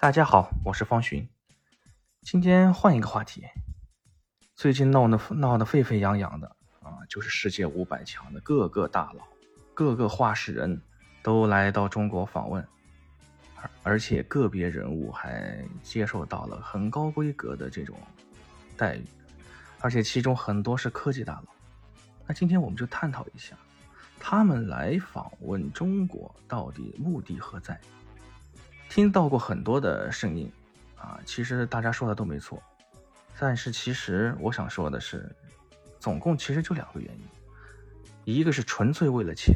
大家好，我是方寻。今天换一个话题，最近闹得闹得沸沸扬扬的啊，就是世界五百强的各个大佬、各个话事人都来到中国访问，而而且个别人物还接受到了很高规格的这种待遇，而且其中很多是科技大佬。那今天我们就探讨一下，他们来访问中国到底目的何在？听到过很多的声音，啊，其实大家说的都没错，但是其实我想说的是，总共其实就两个原因，一个是纯粹为了钱，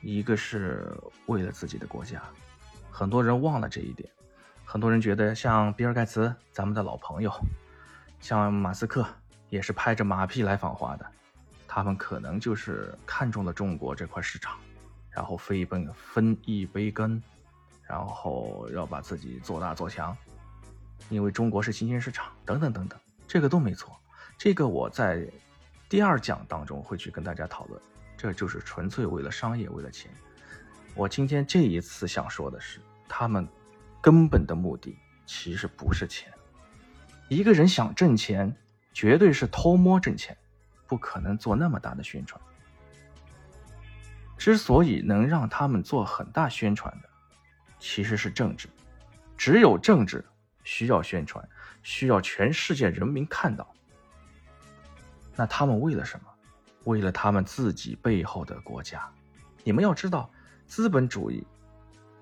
一个是为了自己的国家。很多人忘了这一点，很多人觉得像比尔盖茨，咱们的老朋友，像马斯克也是拍着马屁来访华的，他们可能就是看中了中国这块市场，然后飞奔分一杯羹。然后要把自己做大做强，因为中国是新兴市场，等等等等，这个都没错。这个我在第二讲当中会去跟大家讨论，这就是纯粹为了商业，为了钱。我今天这一次想说的是，他们根本的目的其实不是钱。一个人想挣钱，绝对是偷摸挣钱，不可能做那么大的宣传。之所以能让他们做很大宣传的。其实是政治，只有政治需要宣传，需要全世界人民看到。那他们为了什么？为了他们自己背后的国家。你们要知道，资本主义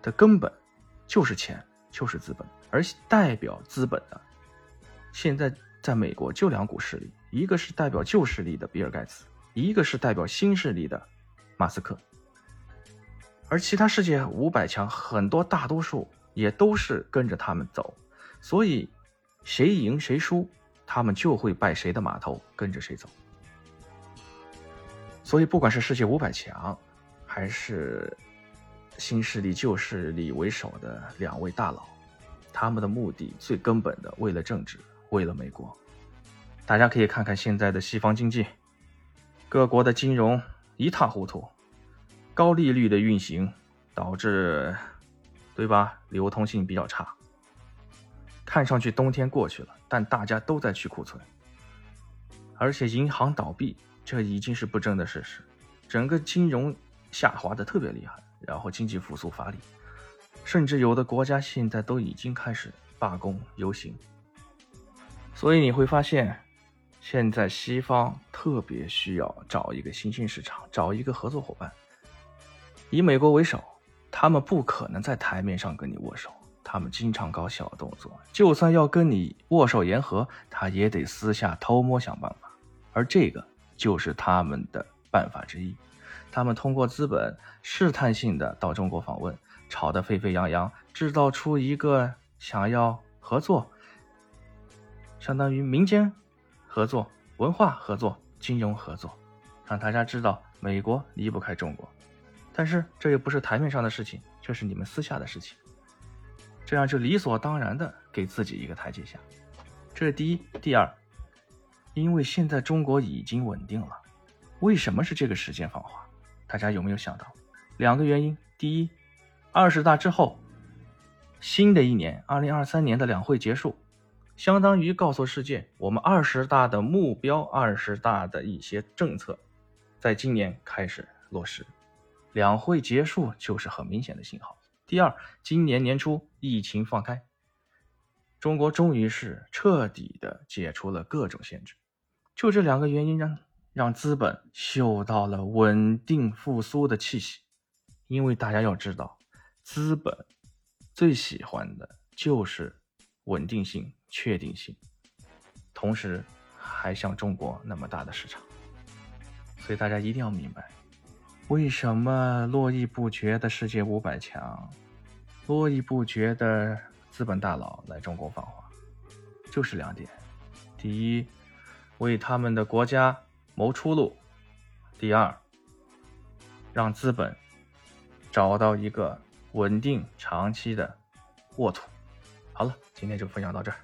的根本就是钱，就是资本。而代表资本的，现在在美国就两股势力，一个是代表旧势力的比尔盖茨，一个是代表新势力的马斯克。而其他世界五百强很多大多数也都是跟着他们走，所以谁赢谁输，他们就会拜谁的码头，跟着谁走。所以不管是世界五百强，还是新势力旧势力为首的两位大佬，他们的目的最根本的为了政治，为了美国。大家可以看看现在的西方经济，各国的金融一塌糊涂。高利率的运行导致，对吧？流通性比较差。看上去冬天过去了，但大家都在去库存。而且银行倒闭，这已经是不争的事实。整个金融下滑的特别厉害，然后经济复苏乏力，甚至有的国家现在都已经开始罢工游行。所以你会发现，现在西方特别需要找一个新兴市场，找一个合作伙伴。以美国为首，他们不可能在台面上跟你握手，他们经常搞小动作。就算要跟你握手言和，他也得私下偷摸想办法。而这个就是他们的办法之一。他们通过资本试探性的到中国访问，吵得沸沸扬扬，制造出一个想要合作，相当于民间合作、文化合作、金融合作，让大家知道美国离不开中国。但是这又不是台面上的事情，这是你们私下的事情，这样就理所当然的给自己一个台阶下。这是第一，第二，因为现在中国已经稳定了，为什么是这个时间访华？大家有没有想到？两个原因：第一，二十大之后，新的一年，二零二三年的两会结束，相当于告诉世界，我们二十大的目标、二十大的一些政策，在今年开始落实。两会结束就是很明显的信号。第二，今年年初疫情放开，中国终于是彻底的解除了各种限制。就这两个原因，让让资本嗅到了稳定复苏的气息。因为大家要知道，资本最喜欢的就是稳定性、确定性，同时还像中国那么大的市场。所以大家一定要明白。为什么络绎不绝的世界五百强，络绎不绝的资本大佬来中国访华，就是两点：第一，为他们的国家谋出路；第二，让资本找到一个稳定长期的沃土。好了，今天就分享到这儿。